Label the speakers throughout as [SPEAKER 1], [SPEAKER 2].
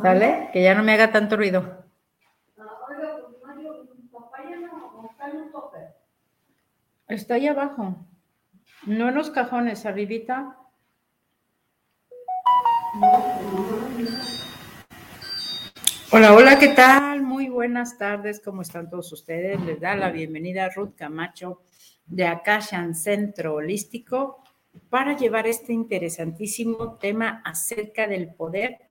[SPEAKER 1] ¿Sale? Que ya no me haga tanto ruido. Está ahí abajo. No en los cajones, arribita. Hola, hola, ¿qué tal? Muy buenas tardes, ¿cómo están todos ustedes? Les da la bienvenida a Ruth Camacho de Akashan Centro Holístico para llevar este interesantísimo tema acerca del poder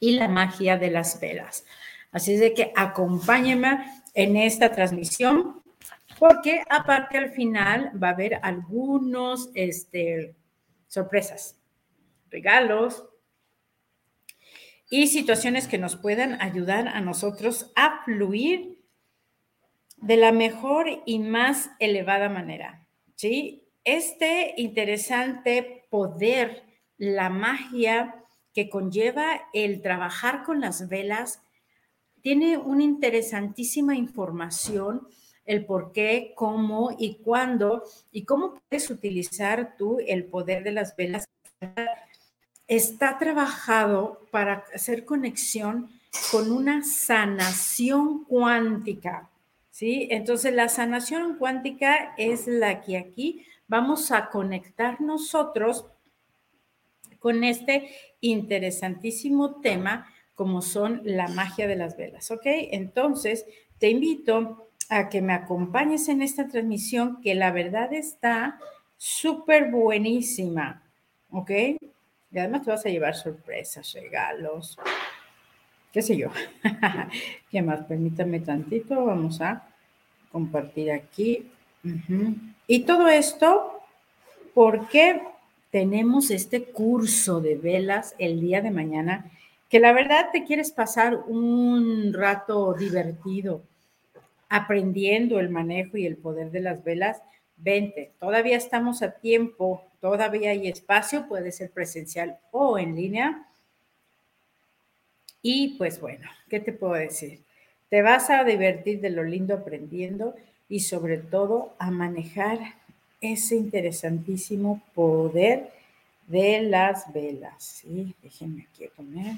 [SPEAKER 1] y la magia de las velas. Así es de que acompáñenme en esta transmisión, porque aparte al final va a haber algunos este, sorpresas, regalos y situaciones que nos puedan ayudar a nosotros a fluir de la mejor y más elevada manera. ¿sí? Este interesante poder, la magia que conlleva el trabajar con las velas, tiene una interesantísima información, el por qué, cómo y cuándo, y cómo puedes utilizar tú el poder de las velas. Está trabajado para hacer conexión con una sanación cuántica, ¿sí? Entonces, la sanación cuántica es la que aquí vamos a conectar nosotros con este interesantísimo tema como son la magia de las velas, ¿ok? Entonces, te invito a que me acompañes en esta transmisión que la verdad está súper buenísima, ¿ok? Y además te vas a llevar sorpresas, regalos, qué sé yo. ¿Qué más? Permítame tantito, vamos a compartir aquí. Y todo esto porque tenemos este curso de velas el día de mañana, que la verdad te quieres pasar un rato divertido aprendiendo el manejo y el poder de las velas, vente. Todavía estamos a tiempo, todavía hay espacio, puede ser presencial o en línea. Y pues bueno, ¿qué te puedo decir? Te vas a divertir de lo lindo aprendiendo y sobre todo a manejar ese interesantísimo poder de las velas. ¿sí? Déjenme aquí poner.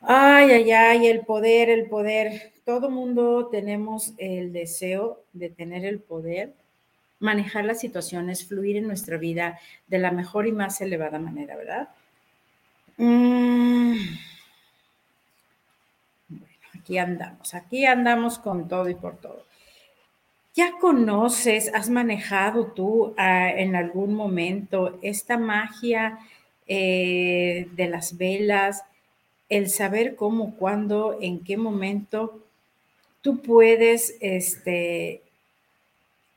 [SPEAKER 1] Ay, ay, ay, el poder, el poder. Todo mundo tenemos el deseo de tener el poder, manejar las situaciones, fluir en nuestra vida de la mejor y más elevada manera, ¿verdad? Mm. Bueno, aquí andamos, aquí andamos con todo y por todo. ¿Ya conoces, has manejado tú ah, en algún momento esta magia eh, de las velas, el saber cómo, cuándo, en qué momento tú puedes este,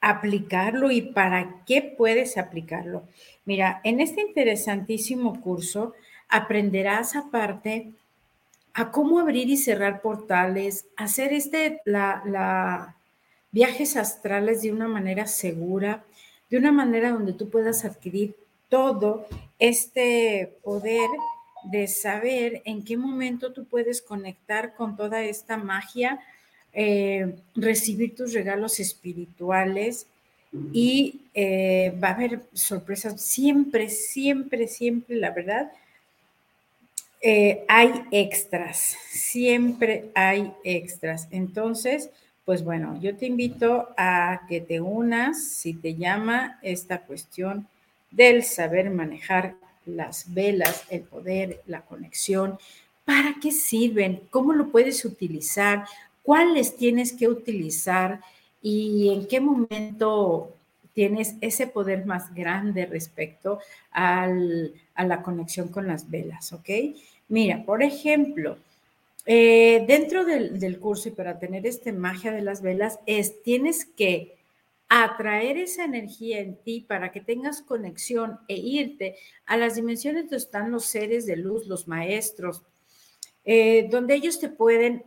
[SPEAKER 1] aplicarlo y para qué puedes aplicarlo? Mira, en este interesantísimo curso aprenderás aparte a cómo abrir y cerrar portales, hacer este, la, la viajes astrales de una manera segura, de una manera donde tú puedas adquirir todo este poder de saber en qué momento tú puedes conectar con toda esta magia, eh, recibir tus regalos espirituales y eh, va a haber sorpresas siempre, siempre, siempre, la verdad. Eh, hay extras, siempre hay extras. Entonces, pues bueno, yo te invito a que te unas si te llama esta cuestión del saber manejar las velas, el poder, la conexión. ¿Para qué sirven? ¿Cómo lo puedes utilizar? ¿Cuáles tienes que utilizar? ¿Y en qué momento tienes ese poder más grande respecto a la conexión con las velas? ¿Ok? Mira, por ejemplo, eh, dentro del, curso y para tener esta magia de las velas es, tienes que atraer esa energía en ti para que tengas conexión e irte a las dimensiones donde están los seres de luz, los maestros, eh, donde ellos te pueden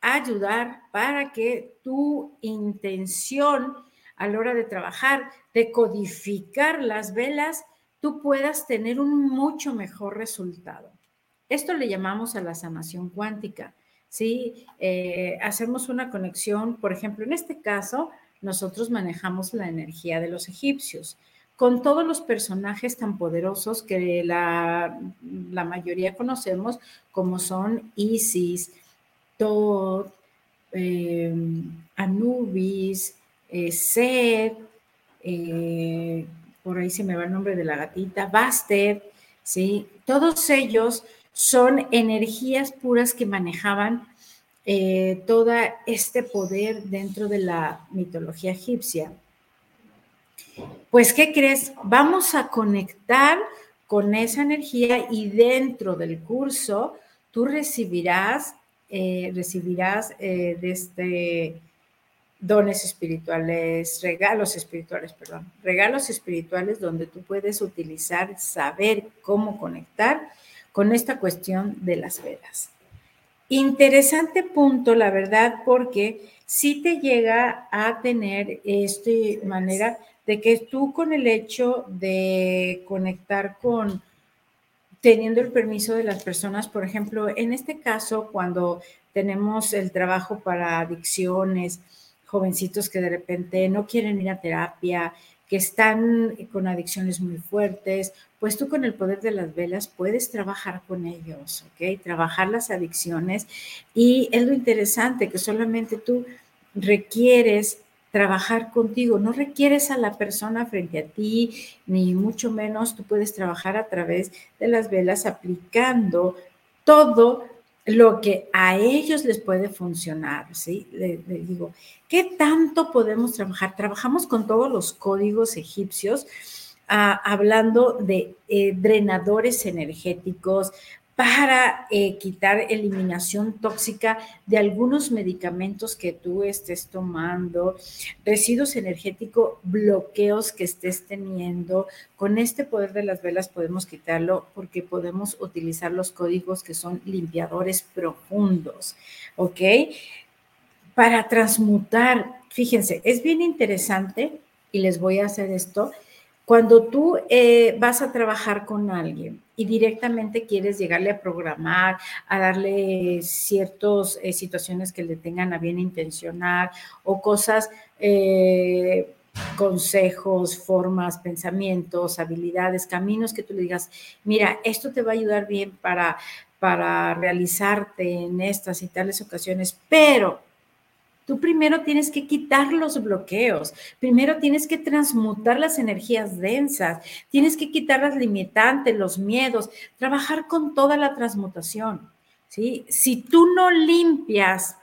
[SPEAKER 1] ayudar para que tu intención a la hora de trabajar, de codificar las velas, tú puedas tener un mucho mejor resultado. Esto le llamamos a la sanación cuántica. ¿sí? Eh, hacemos una conexión, por ejemplo, en este caso, nosotros manejamos la energía de los egipcios. con todos los personajes tan poderosos que la, mayoría conocemos, como son Isis, Todd, eh, Anubis, eh, Seth, eh, por ahí se me va el nombre de la gatita, Bastet, ¿sí? Todos ellos son energías puras que manejaban eh, todo este poder dentro de la mitología egipcia. Pues, ¿qué crees? Vamos a conectar con esa energía y dentro del curso tú recibirás, eh, recibirás eh, de este dones espirituales, regalos espirituales, perdón, regalos espirituales donde tú puedes utilizar, saber cómo conectar con esta cuestión de las velas. Interesante punto, la verdad, porque sí te llega a tener esta manera de que tú con el hecho de conectar con, teniendo el permiso de las personas, por ejemplo, en este caso, cuando tenemos el trabajo para adicciones, jovencitos que de repente no quieren ir a terapia, que están con adicciones muy fuertes, pues tú con el poder de las velas puedes trabajar con ellos, ¿ok? Trabajar las adicciones. Y es lo interesante que solamente tú requieres trabajar contigo, no requieres a la persona frente a ti, ni mucho menos tú puedes trabajar a través de las velas aplicando todo lo que a ellos les puede funcionar, ¿sí? Le, digo, ¿qué tanto podemos trabajar? Trabajamos con todos los códigos egipcios, hablando de eh, drenadores energéticos, para eh, quitar eliminación tóxica de algunos medicamentos que tú estés tomando, residuos energéticos, bloqueos que estés teniendo. Con este poder de las velas podemos quitarlo porque podemos utilizar los códigos que son limpiadores profundos, ¿ok? Para transmutar, fíjense, es bien interesante y les voy a hacer esto cuando tú eh, vas a trabajar con alguien y directamente quieres llegarle a programar, a darle ciertas eh, situaciones que le tengan a bien intencionar o cosas, eh, consejos, formas, pensamientos, habilidades, caminos que tú le digas, mira, esto te va a ayudar bien para, para realizarte en estas y tales ocasiones, pero Tú primero tienes que quitar los bloqueos, primero tienes que transmutar las energías densas, tienes que quitar las limitantes, los miedos, trabajar con toda la transmutación. ¿sí? Si tú no limpias,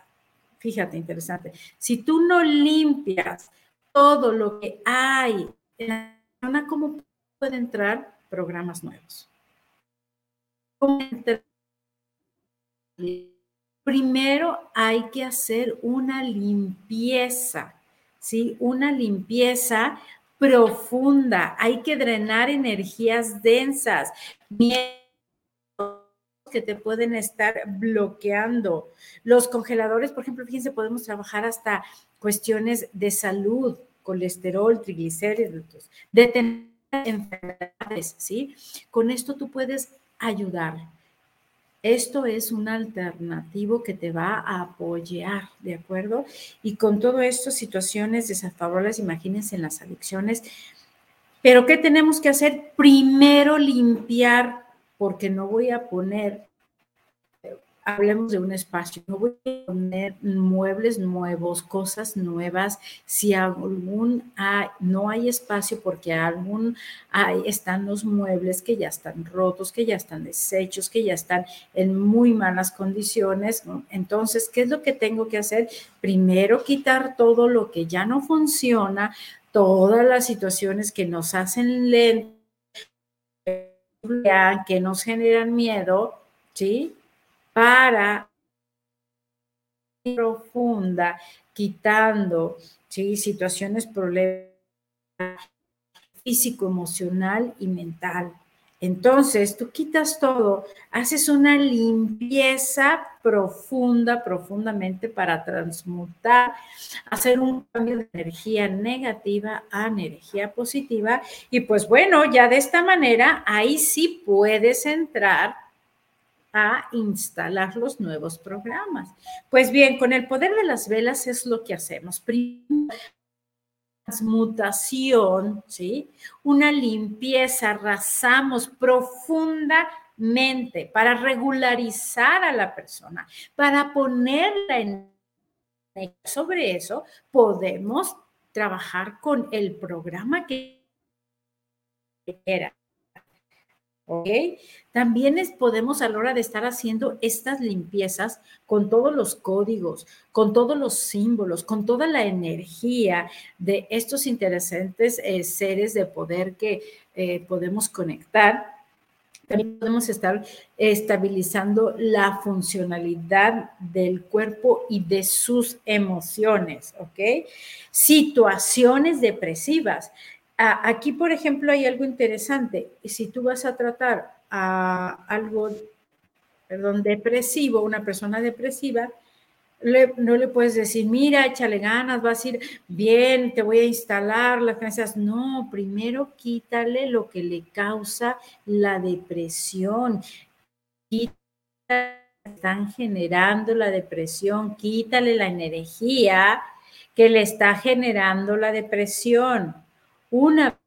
[SPEAKER 1] fíjate, interesante, si tú no limpias todo lo que hay en la persona, ¿cómo pueden entrar programas nuevos? ¿Cómo entrar? Primero hay que hacer una limpieza, ¿sí? Una limpieza profunda. Hay que drenar energías densas, que te pueden estar bloqueando. Los congeladores, por ejemplo, fíjense, podemos trabajar hasta cuestiones de salud, colesterol, triglicéridos, detener enfermedades, ¿sí? Con esto tú puedes ayudar. Esto es un alternativo que te va a apoyar, ¿de acuerdo? Y con todo esto, situaciones desfavorables, imagínense en las adicciones. Pero ¿qué tenemos que hacer? Primero limpiar, porque no voy a poner hablemos de un espacio, no voy a poner muebles nuevos, cosas nuevas, si algún no hay espacio porque algún hay, están los muebles que ya están rotos, que ya están deshechos, que ya están en muy malas condiciones. Entonces, ¿qué es lo que tengo que hacer? Primero quitar todo lo que ya no funciona, todas las situaciones que nos hacen lento, que nos generan miedo, ¿sí? Para profunda, quitando situaciones, problemas físico, emocional y mental. Entonces, tú quitas todo, haces una limpieza profunda, profundamente para transmutar, hacer un cambio de energía negativa a energía positiva. Y pues bueno, ya de esta manera, ahí sí puedes entrar a instalar los nuevos programas. Pues bien, con el poder de las velas es lo que hacemos. Primero, transmutación, ¿sí? Una limpieza, arrasamos profundamente para regularizar a la persona, para ponerla en sobre eso, podemos trabajar con el programa que era. ¿Ok? También podemos a la hora de estar haciendo estas limpiezas con todos los códigos, con todos los símbolos, con toda la energía de estos interesantes eh, seres de poder que eh, podemos conectar. También podemos estar estabilizando la funcionalidad del cuerpo y de sus emociones, ¿ok? Situaciones depresivas. Aquí, por ejemplo, hay algo interesante. Si tú vas a tratar a algo, perdón, depresivo, una persona depresiva, no le puedes decir, mira, échale ganas, vas a ir bien, te voy a instalar las creencias. No, primero quítale lo que le causa la depresión. están generando la depresión, quítale la energía que le está generando la depresión. Una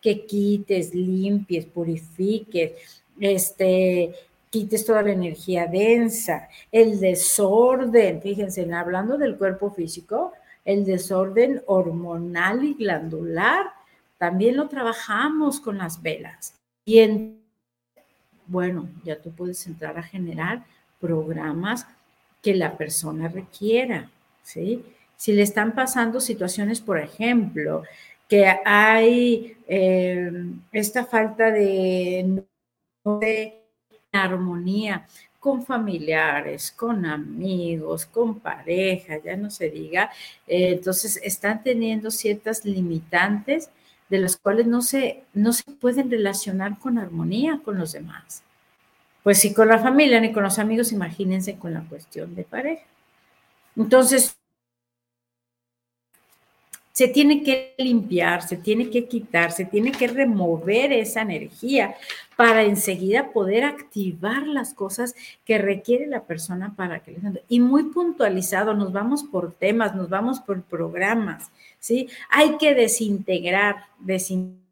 [SPEAKER 1] que quites, limpies, purifiques, este, quites toda la energía densa, el desorden, fíjense, hablando del cuerpo físico, el desorden hormonal y glandular, también lo trabajamos con las velas. Y bueno, ya tú puedes entrar a generar programas que la persona requiera, ¿sí? Si le están pasando situaciones, por ejemplo, que hay eh, esta falta de, armonía con familiares, con amigos, con pareja, ya no se diga, eh, entonces están teniendo ciertas limitantes de las cuales no se, no se pueden relacionar con armonía con los demás. Pues si con la familia ni con los amigos, imagínense con la cuestión de pareja. Entonces, se tiene que limpiar, se tiene que quitar, se tiene que remover esa energía para enseguida poder activar las cosas que requiere la persona para que le y muy puntualizado, nos vamos por temas, nos vamos por programas, ¿sí? Hay que desintegrar, desintegrar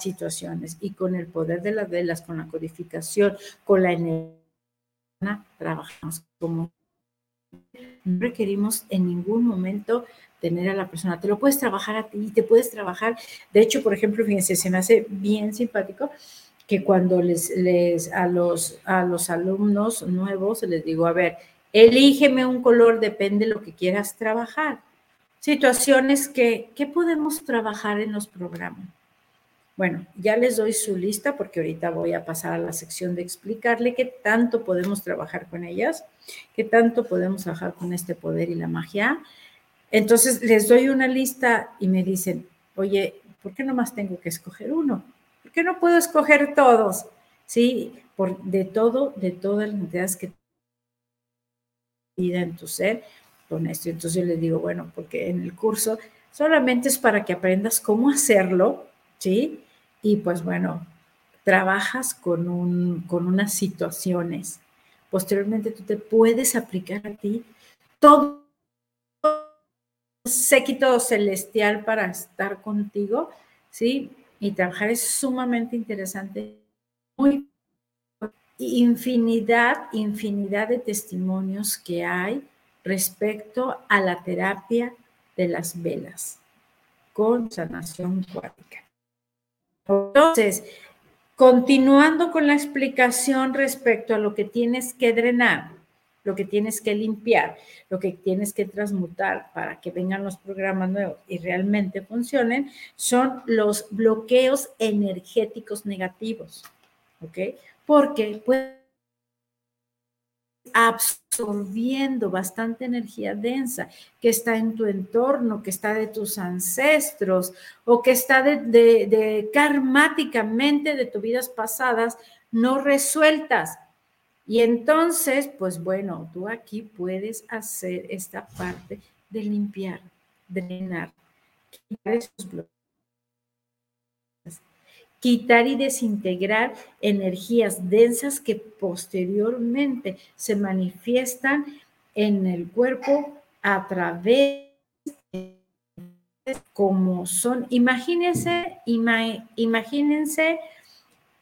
[SPEAKER 1] situaciones y con el poder de las velas, con la codificación, con la energía, trabajamos como no requerimos en ningún momento tener a la persona. Te lo puedes trabajar a ti, te puedes trabajar. De hecho, por ejemplo, fíjense, se me hace bien simpático que cuando les, les a, los, a los alumnos nuevos les digo, a ver, elígeme un color, depende de lo que quieras trabajar. Situaciones que, ¿qué podemos trabajar en los programas? Bueno, ya les doy su lista porque ahorita voy a pasar a la sección de explicarle qué tanto podemos trabajar con ellas, qué tanto podemos trabajar con este poder y la magia. Entonces les doy una lista y me dicen, oye, ¿por qué nomás tengo que escoger uno? ¿Por qué no puedo escoger todos? Sí, por, de todo, de todas las entidades que vida en tu ser con esto. Entonces yo les digo, bueno, porque en el curso solamente es para que aprendas cómo hacerlo, ¿sí? Y pues bueno, trabajas con, un, con unas situaciones. Posteriormente tú te puedes aplicar a ti todo séquito celestial para estar contigo, ¿sí? Y trabajar es sumamente interesante. Muy infinidad, infinidad de testimonios que hay respecto a la terapia de las velas con sanación cuántica. Entonces, continuando con la explicación respecto a lo que tienes que drenar, lo que tienes que limpiar, lo que tienes que transmutar para que vengan los programas nuevos y realmente funcionen, son los bloqueos energéticos negativos, ¿ok? Porque pues absorbiendo bastante energía densa que está en tu entorno, que está de tus ancestros o que está de, de karmáticamente de tus vidas pasadas no resueltas y entonces, pues bueno, tú aquí puedes hacer esta parte de limpiar, drenar, quitar esos quitar y desintegrar energías densas que posteriormente se manifiestan en el cuerpo a través como son, imagínense, imagínense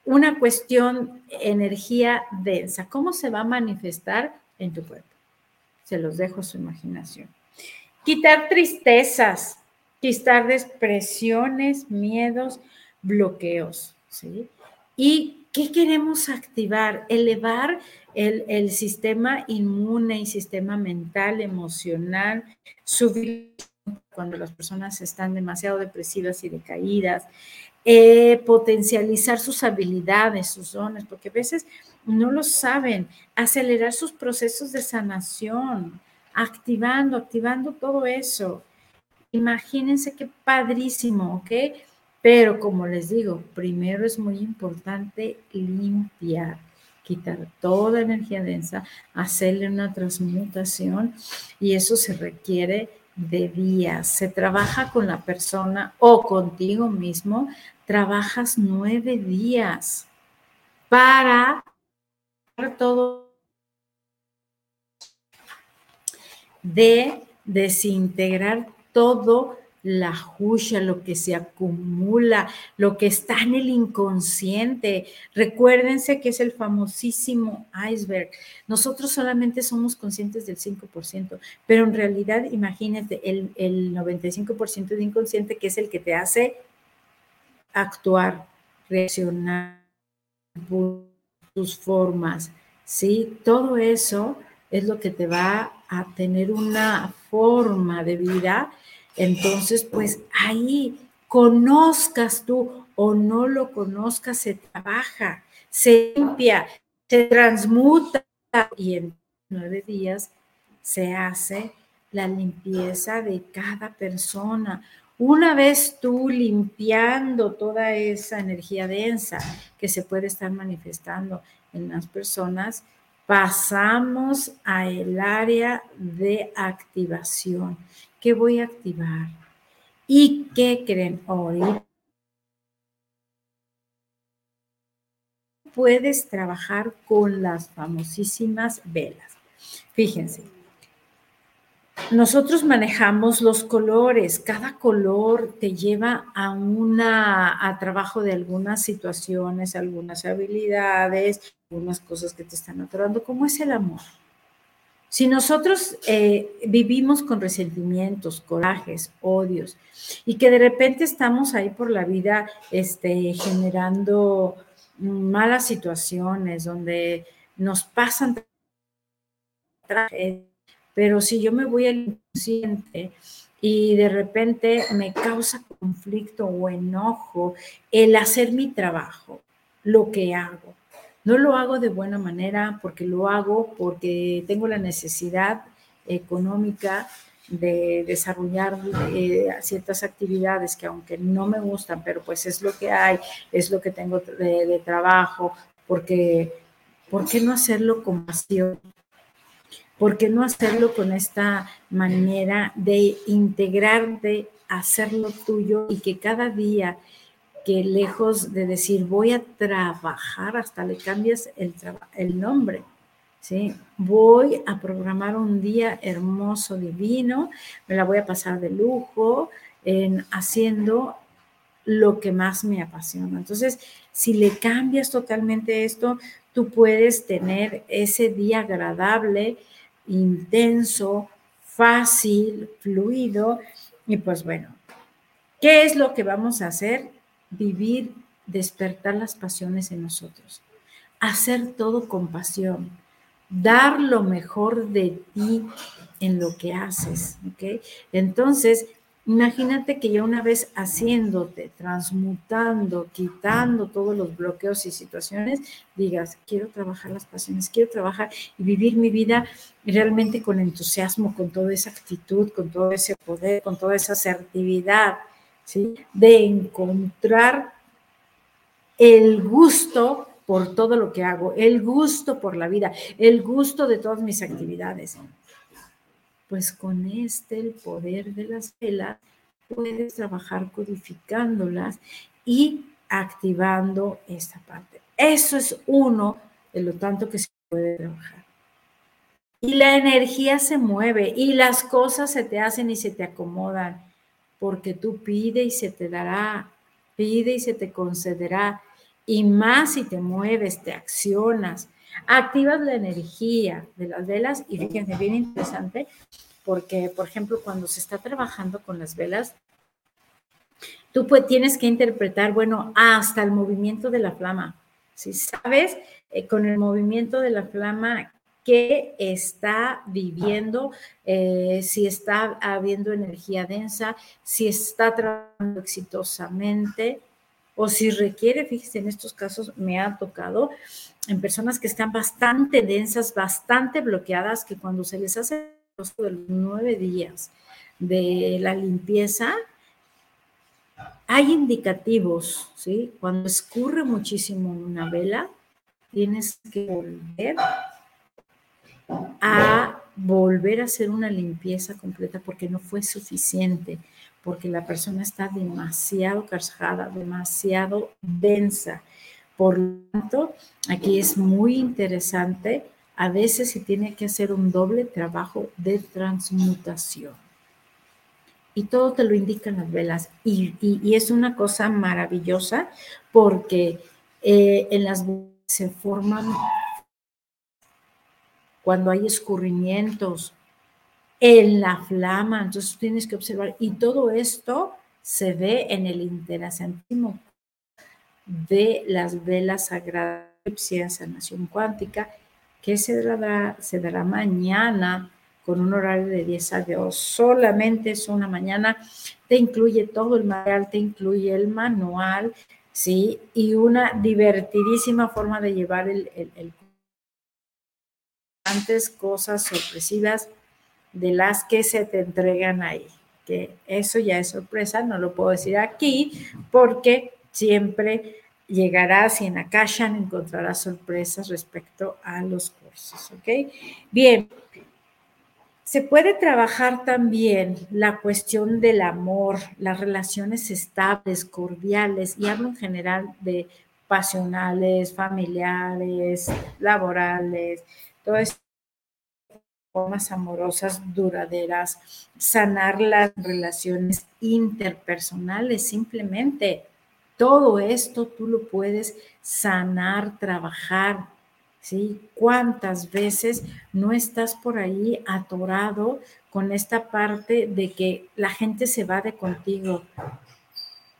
[SPEAKER 1] una cuestión energía densa, ¿cómo se va a manifestar en tu cuerpo? Se los dejo a su imaginación. Quitar tristezas, quitar depresiones, miedos, bloqueos, ¿sí? ¿Y qué queremos activar? Elevar el, el sistema inmune y sistema mental, emocional, subir cuando las personas están demasiado depresivas y decaídas, eh, potencializar sus habilidades, sus dones, porque a veces no lo saben, acelerar sus procesos de sanación, activando, activando todo eso. Imagínense qué padrísimo, ¿ok? Pero como les digo, primero es muy importante limpiar, quitar toda energía densa, hacerle una transmutación y eso se requiere de días. Se trabaja con la persona o contigo mismo, trabajas nueve días para todo de desintegrar todo la jusha, lo que se acumula, lo que está en el inconsciente. Recuérdense que es el famosísimo iceberg. Nosotros solamente somos conscientes del 5%, pero en realidad imagínate el, el 95% de inconsciente que es el que te hace actuar, reaccionar, tus formas, ¿sí? Todo eso es lo que te va a tener una forma de vida entonces, pues ahí conozcas tú o no lo conozcas, se trabaja, se limpia, se transmuta y en nueve días se hace la limpieza de cada persona. Una vez tú limpiando toda esa energía densa que se puede estar manifestando en las personas, pasamos a el área de activación. ¿Qué voy a activar? ¿Y qué creen hoy? Puedes trabajar con las famosísimas velas. Fíjense, nosotros manejamos los colores, cada color te lleva a una a trabajo de algunas situaciones, algunas habilidades, algunas cosas que te están atorando, como es el amor. Si nosotros eh, vivimos con resentimientos, corajes, odios, y que de repente estamos ahí por la vida este, generando malas situaciones donde nos pasan pero si yo me voy al inconsciente y de repente me causa conflicto o enojo el hacer mi trabajo, lo que hago, no lo hago de buena manera porque lo hago porque tengo la necesidad económica de desarrollar eh, ciertas actividades que aunque no me gustan, pero pues es lo que hay, es lo que tengo de, trabajo, porque ¿por qué no hacerlo con pasión? ¿Por qué no hacerlo con esta manera de integrarte, hacerlo tuyo y que cada día que lejos de decir voy a trabajar, hasta le cambias el, el nombre. ¿sí? Voy a programar un día hermoso, divino, me la voy a pasar de lujo en haciendo lo que más me apasiona. Entonces, si le cambias totalmente esto, tú puedes tener ese día agradable, intenso, fácil, fluido. Y pues bueno, ¿qué es lo que vamos a hacer? Vivir, despertar las pasiones en nosotros, hacer todo con pasión, dar lo mejor de ti en lo que haces, ¿ok? Entonces, Imagínate que ya una vez haciéndote, transmutando, quitando todos los bloqueos y situaciones, digas, quiero trabajar las pasiones, quiero trabajar y vivir mi vida realmente con entusiasmo, con toda esa actitud, con todo ese poder, con toda esa asertividad, de encontrar el gusto por todo lo que hago, el gusto por la vida, el gusto de todas mis actividades. Pues con este, el poder de las velas, puedes trabajar codificándolas y activando esta parte. Eso es uno de lo tanto que se puede trabajar. Y la energía se mueve y las cosas se te hacen y se te acomodan porque tú pide y se te dará, pide y se te concederá, y más si te mueves, te accionas, activas la energía de las velas y fíjense, bien interesante, porque, por ejemplo, cuando se está trabajando con las velas, tú pues, tienes que interpretar, bueno, hasta el movimiento de la flama. Si sabes, eh, con el movimiento de la flama, qué está viviendo, eh, si está habiendo energía densa, si está trabajando exitosamente o si requiere, fíjese, en estos casos me ha tocado en personas que están bastante densas, bastante bloqueadas, que cuando se les hace los nueve días de la limpieza, hay indicativos, ¿sí? Cuando escurre muchísimo una vela, tienes que volver a volver a hacer una limpieza completa porque no fue suficiente, porque la persona está demasiado cargada, demasiado densa. Por lo tanto, aquí es muy interesante, a veces se tiene que hacer un doble trabajo de transmutación. Y todo te lo indican las velas. Y, es una cosa maravillosa porque eh, en las se forman cuando hay escurrimientos en la flama, entonces tienes que observar. Y todo esto se ve en el interesantísimo de las velas sagradas de sanación cuántica, que se dará, se dará mañana con un horario de 10 a 2. Solamente es una mañana. Te incluye todo el material, te incluye el manual, ¿sí? Y una divertidísima forma de llevar el, el, el cosas sorpresivas de las que se te entregan ahí. Que eso ya es sorpresa, no lo puedo decir aquí porque siempre llegarás y en Akashan encontrarás sorpresas respecto a los cursos, ¿ok? Bien, se puede trabajar también la cuestión del amor, las relaciones estables, cordiales, y hablo en general de pasionales, familiares, laborales, todas formas amorosas duraderas, sanar las relaciones interpersonales, simplemente. Todo esto tú lo puedes sanar, trabajar, ¿sí? ¿Cuántas veces no estás por ahí atorado con esta parte de que la gente se va de contigo,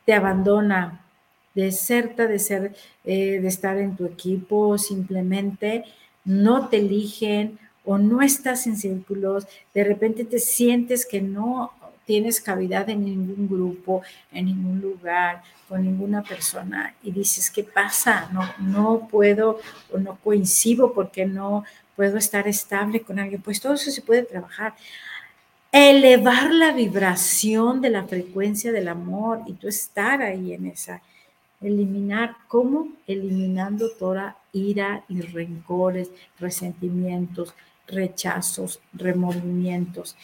[SPEAKER 1] te abandona, deserta de ser, eh, de estar en tu equipo, simplemente no te eligen o no estás en círculos, de repente te sientes que no tienes cavidad en ningún grupo, en ningún lugar, con ninguna persona y dices, ¿qué pasa? No, no puedo o no coincido porque no puedo estar estable con alguien. Pues todo eso se puede trabajar. Elevar la vibración de la frecuencia del amor y tú estar ahí en esa. Eliminar, ¿cómo? Eliminando toda ira y rencores, resentimientos, rechazos, removimientos.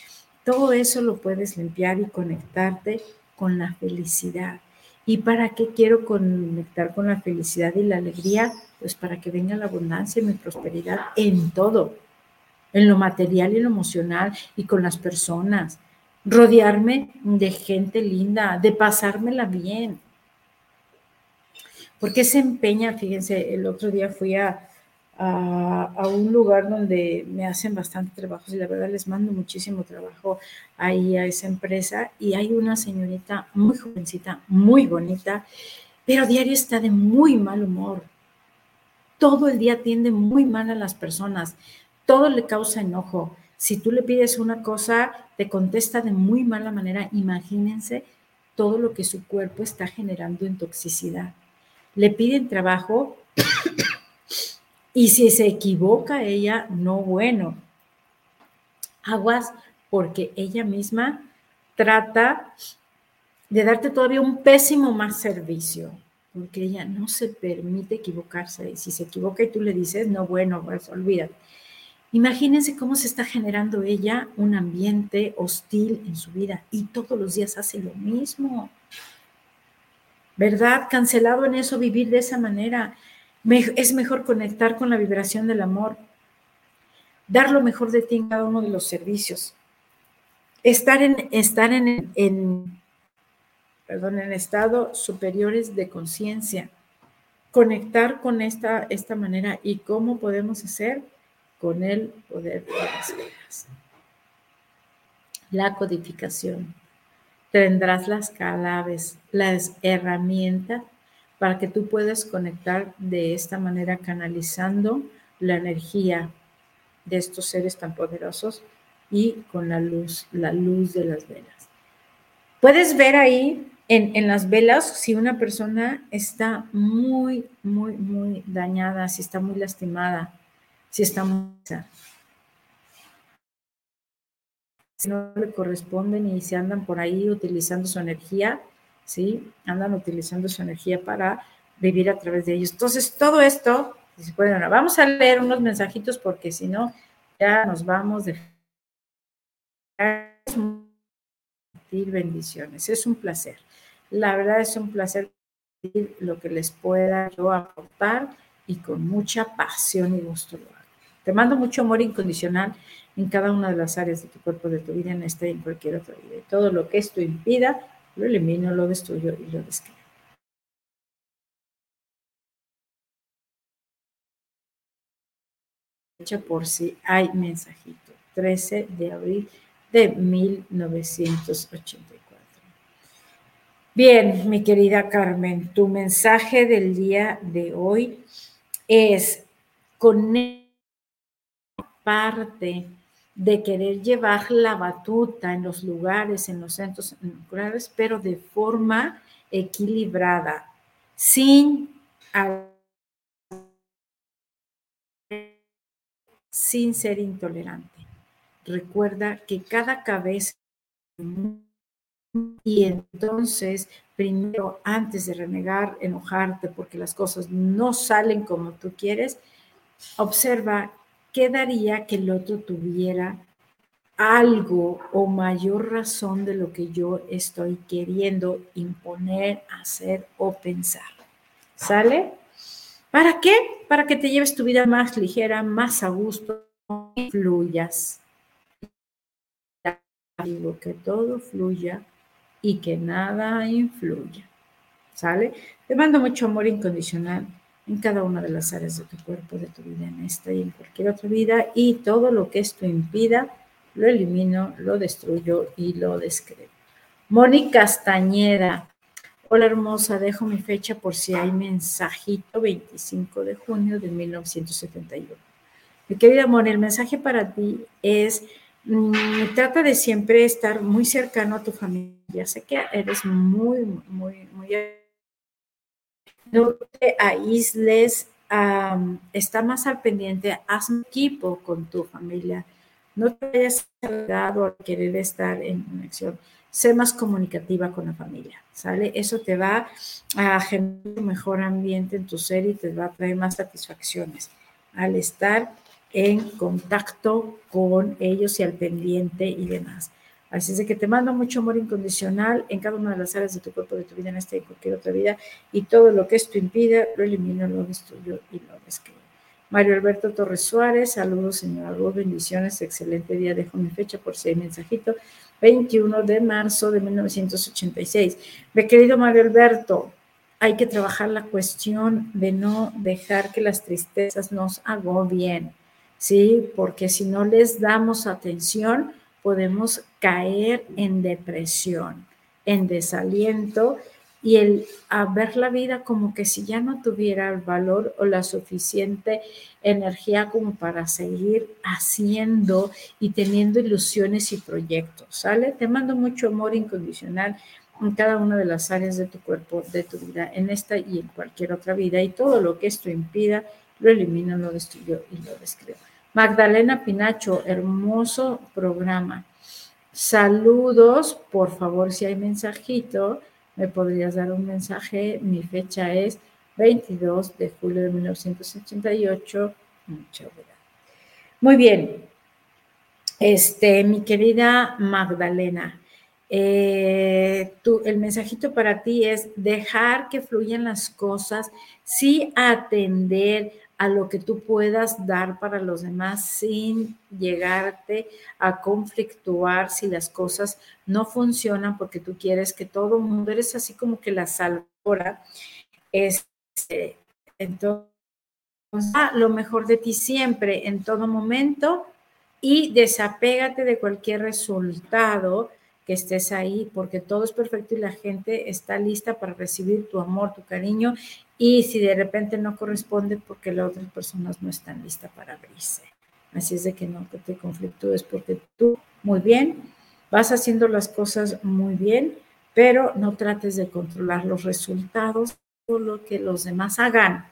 [SPEAKER 1] Todo eso lo puedes limpiar y conectarte con la felicidad. ¿Y para qué quiero conectar con la felicidad y la alegría? Pues para que venga la abundancia y mi prosperidad en todo, en lo material y lo emocional y con las personas. Rodearme de gente linda, de pasármela bien. ¿Por qué se empeña? Fíjense, el otro día fui a, a, un lugar donde me hacen bastante trabajo y la verdad les mando muchísimo trabajo ahí a esa empresa y hay una señorita muy jovencita, muy bonita, pero diario está de muy mal humor. Todo el día atiende muy mal a las personas, todo le causa enojo. Si tú le pides una cosa, te contesta de muy mala manera. Imagínense todo lo que su cuerpo está generando en toxicidad. Le piden trabajo y si se equivoca ella, no bueno. Aguas porque ella misma trata de darte todavía un pésimo más servicio, porque ella no se permite equivocarse. Y si se equivoca y tú le dices, no, bueno, pues olvídate. Imagínense cómo se está generando ella un ambiente hostil en su vida y todos los días hace lo mismo. ¿Verdad? Cancelado en eso, vivir de esa manera es mejor conectar con la vibración del amor, dar lo mejor de ti en cada uno de los servicios, estar en, estar en, perdón, en estados superiores de conciencia. Conectar con esta, esta manera y cómo podemos hacer con el poder de las velas. La codificación. Tendrás las claves, las herramientas para que tú puedas conectar de esta manera canalizando la energía de estos seres tan poderosos y con la luz, la luz de las velas. Puedes ver ahí en, las velas si una persona está muy, muy, muy dañada, si está muy lastimada, si está muy... Si no le corresponden y se andan por ahí utilizando su energía, ¿sí? Andan utilizando su energía para vivir a través de ellos. Entonces, todo esto, bueno, vamos a leer unos mensajitos porque si no, ya nos vamos de bendiciones. Es un placer. La verdad es un placer lo que les pueda yo aportar y con mucha pasión y gusto lo. Te mando mucho amor incondicional en cada una de las áreas de tu cuerpo, de tu vida, en esta y en cualquier otra vida. Y todo lo que esto impida, lo elimino, lo destruyo y lo describo. por si hay mensajito. 13 de abril de 1984. Bien, mi querida Carmen, tu mensaje del día de hoy es con parte de querer llevar la batuta en los lugares, en los centros naturales, pero de forma equilibrada, sin, sin ser intolerante. Recuerda que cada cabeza y entonces, primero, antes de renegar, enojarte porque las cosas no salen como tú quieres, observa qué daría que el otro tuviera algo o mayor razón de lo que yo estoy queriendo imponer, hacer o pensar. ¿Sale? ¿Para qué? Para que te lleves tu vida más ligera, más a gusto, fluyas. Digo que todo fluya y que nada influya. ¿Sale? Te mando mucho amor incondicional en cada una de las áreas de tu cuerpo, de tu vida, en esta y en cualquier otra vida, y todo lo que esto impida, lo elimino, lo destruyo y lo descreo. Mónica Castañeda. Hola hermosa, dejo mi fecha por si hay mensajito, 25 de junio de 1971. Mi querida Moni, el mensaje para ti es Mm, trata de siempre estar muy cercano a tu familia. Sé que eres muy, muy, muy... No te aísles, está más al pendiente, haz un equipo con tu familia. No te hayas cargado a querer estar en conexión. Sé más comunicativa con la familia, ¿sale? Eso te va a generar un mejor ambiente en tu ser y te va a traer más satisfacciones al estar en contacto con ellos y al pendiente y demás. Así es de que te mando mucho amor incondicional en cada una de las áreas de tu cuerpo, de tu vida, en esta y cualquier otra vida, y todo lo que esto impide, lo elimino, lo destruyo y lo describo. Mario Alberto Torres Suárez, saludos, señora Luz, bendiciones, excelente día, dejo mi fecha por si hay mensajito, 21 de marzo de 1986. Mi querido Mario Alberto, hay que trabajar la cuestión de no dejar que las tristezas nos agobien ¿sí? Porque si no les damos atención, podemos caer en depresión, en desaliento y el a ver la vida como que si ya no tuviera el valor o la suficiente energía como para seguir haciendo y teniendo ilusiones y proyectos, ¿sale? Te mando mucho amor incondicional en cada una de las áreas de tu cuerpo, de tu vida, en esta y en cualquier otra vida, y todo lo que esto impida, lo elimino, lo destruyo y lo describo. Magdalena Pinacho, hermoso programa. Saludos, por favor, si hay mensajito, me podrías dar un mensaje. Mi fecha es 22 de julio de 1988. Muchas gracias. Muy bien. Este, mi querida Magdalena, eh, el mensajito para ti es dejar que fluyan las cosas, sí atender a lo que tú puedas dar para los demás sin llegarte a conflictuar si las cosas no funcionan porque tú quieres que todo el mundo, eres así como que la salvadora. Este, entonces, lo mejor de ti siempre, en todo momento, y desapégate de cualquier resultado que estés ahí, porque todo es perfecto y la gente está lista para recibir tu amor, tu cariño, y si de repente no corresponde, porque las otras personas no están listas para abrirse. Así es de que no te conflictúes, porque tú, muy bien, vas haciendo las cosas muy bien, pero no trates de controlar los resultados o lo que los demás hagan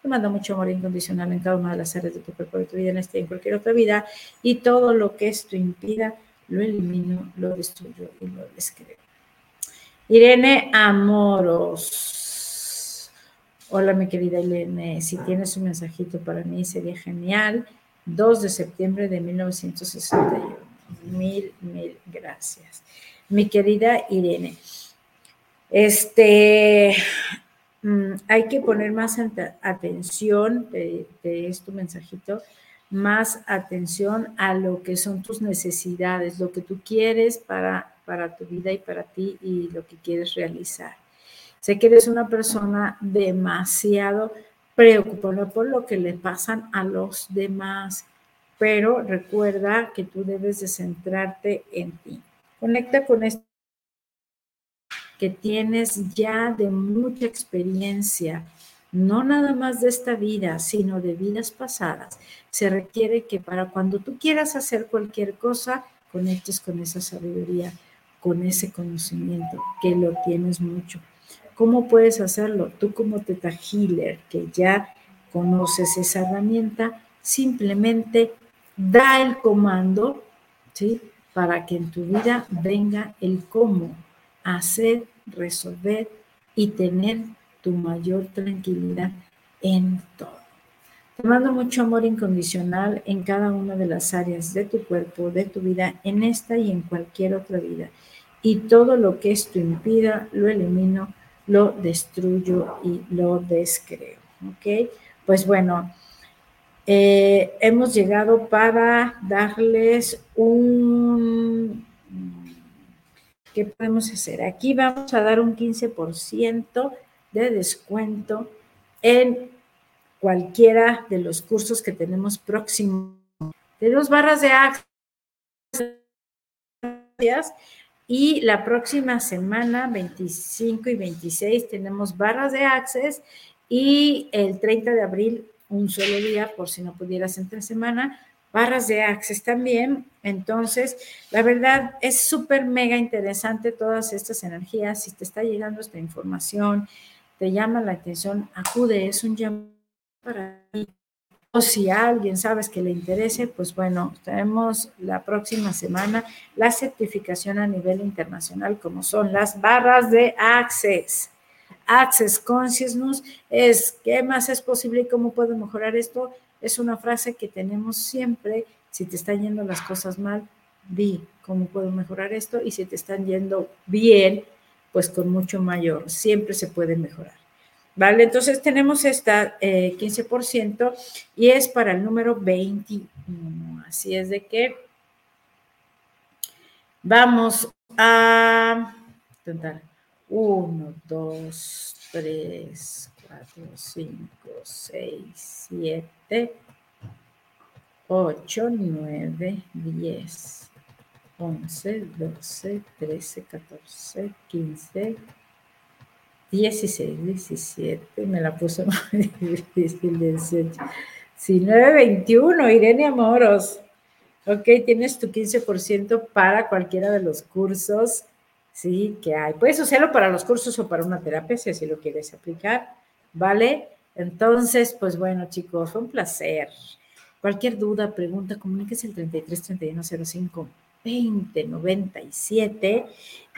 [SPEAKER 1] te mando mucho amor incondicional en cada una de las áreas de tu cuerpo, de tu vida, en esta y en cualquier otra vida. Y todo lo que esto impida, lo elimino, lo destruyo y lo descreo. Irene Amoros. Hola, mi querida Irene. Si tienes un mensajito para mí, sería genial. 2 de septiembre de 1961. Mil, mil gracias. Mi querida Irene. Este, Mm, hay que poner más atención, de, este mensajito, más atención a lo que son tus necesidades, lo que tú quieres para, para tu vida y para ti y lo que quieres realizar. Sé que eres una persona demasiado preocupada por lo que le pasan a los demás, pero recuerda que tú debes de centrarte en ti. Conecta con esto que tienes ya de mucha experiencia, no nada más de esta vida, sino de vidas pasadas. Se requiere que para cuando tú quieras hacer cualquier cosa, conectes con esa sabiduría, con ese conocimiento, que lo tienes mucho. ¿Cómo puedes hacerlo? Tú como Teta Healer, que ya conoces esa herramienta, simplemente da el comando, ¿sí? Para que en tu vida venga el cómo hacer, resolver y tener tu mayor tranquilidad en todo. Te mando mucho amor incondicional en cada una de las áreas de tu cuerpo, de tu vida, en esta y en cualquier otra vida. Y todo lo que esto impida, lo elimino, lo destruyo y lo descreo. ¿Ok? Pues bueno, eh, hemos llegado para darles un ¿qué podemos hacer? Aquí vamos a dar un 15% de descuento en cualquiera de los cursos que tenemos próximos. Tenemos barras de access y la próxima semana, 25 y 26, tenemos barras de access y el 30 de abril, un solo día, por si no pudieras entre semana, barras de Access también. Entonces, la verdad es súper mega interesante todas estas energías. Si te está llegando esta información, te llama la atención, acude, es un llamado para ti. O si a alguien sabes que le interese, pues bueno, tenemos la próxima semana la certificación a nivel internacional, como son las barras de Access. Access Consciousness es qué más es posible y cómo puedo mejorar esto es una frase que tenemos siempre. Si te están yendo las cosas mal, di cómo puedo mejorar esto y si te están yendo bien, pues con mucho mayor. Siempre se puede mejorar. ¿Vale? Entonces tenemos esta 15% eh, y es para el número 21. Así es de que vamos a intentar 1, 2, 3, 4, 5, 6, 7, 8, 9, 10, 11, 12, 13, 14, 15, 16, 17, me la puso muy difícil, 18, 19, 21, Irene Amoros. Ok, tienes tu 15% para cualquiera de los cursos, sí, que hay. Puedes usarlo para los cursos o para una terapia, si así lo quieres aplicar. ¿vale? Entonces, pues bueno, chicos, fue un placer. Cualquier duda, pregunta, comuníquese el 33 31 05 20 97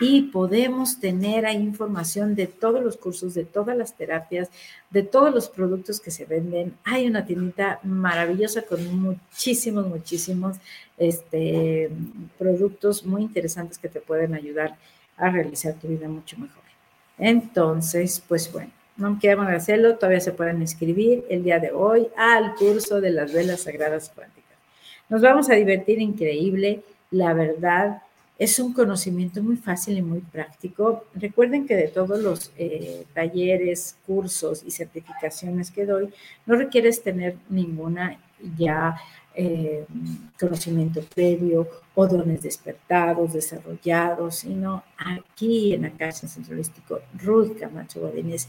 [SPEAKER 1] y podemos tener ahí información de todos los cursos, de todas las terapias, de todos los productos que se venden. Hay una tiendita maravillosa con muchísimos, muchísimos este, productos muy interesantes que te pueden ayudar a realizar tu vida mucho mejor. Entonces, pues bueno no quieran hacerlo, todavía se pueden inscribir el día de hoy al curso de las velas sagradas cuánticas. Nos vamos a divertir increíble, la verdad. Es un conocimiento muy fácil y muy práctico. Recuerden que de todos los eh, talleres, cursos y certificaciones que doy, no requieres tener ninguna ya eh, conocimiento previo o dones despertados, desarrollados, sino aquí en la Casa Centro Holístico Ruth Camacho Godínez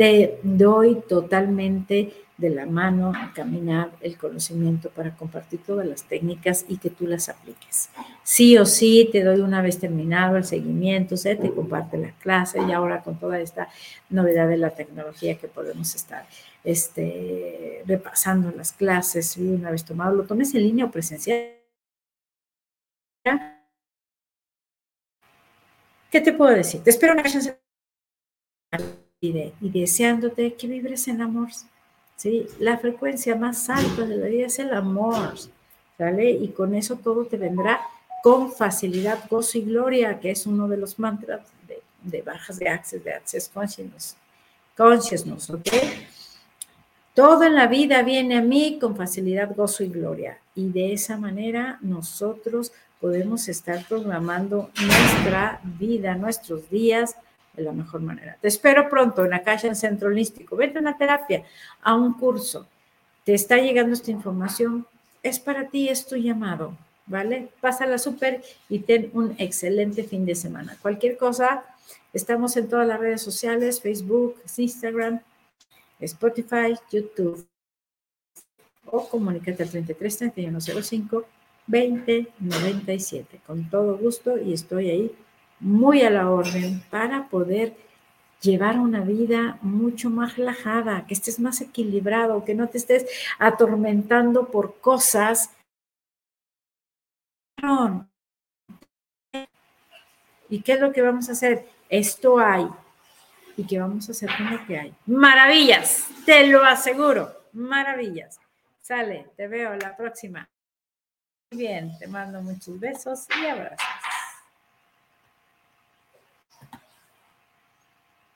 [SPEAKER 1] te doy totalmente de la mano a caminar el conocimiento para compartir todas las técnicas y que tú las apliques. Sí o sí, te doy una vez terminado el seguimiento, se te comparte la clase y ahora con toda esta novedad de la tecnología que podemos estar este, repasando las clases una vez tomado, lo tomes en línea o presencial. ¿Qué te puedo decir? Te espero una y, deseándote que vibres en amor. ¿sí? La frecuencia más alta de la vida es el amor, ¿sale? Y con eso todo te vendrá con facilidad, gozo y gloria, que es uno de los mantras de, de bajas de Access, de Access Consciousness, Consciousness, ¿ok? Todo en la vida viene a mí con facilidad, gozo y gloria. Y de esa manera nosotros podemos estar programando nuestra vida, nuestros días, la mejor manera. Te espero pronto en calle en Centro Holístico. Vete a una terapia, a un curso. Te está llegando esta información. Es para ti, es tu llamado, ¿vale? Pásala súper y ten un excelente fin de semana. Cualquier cosa, estamos en todas las redes sociales, Facebook, Instagram, Spotify, YouTube. O comunícate al 33 3105 2097. Con todo gusto y estoy ahí muy a la orden para poder llevar una vida mucho más relajada, que estés más equilibrado, que no te estés atormentando por cosas. ¿Y qué es lo que vamos a hacer? Esto hay. ¿Y qué vamos a hacer con lo que hay? Maravillas, te lo aseguro. Maravillas. Sale, te veo la próxima. Bien, te mando muchos besos y abrazos.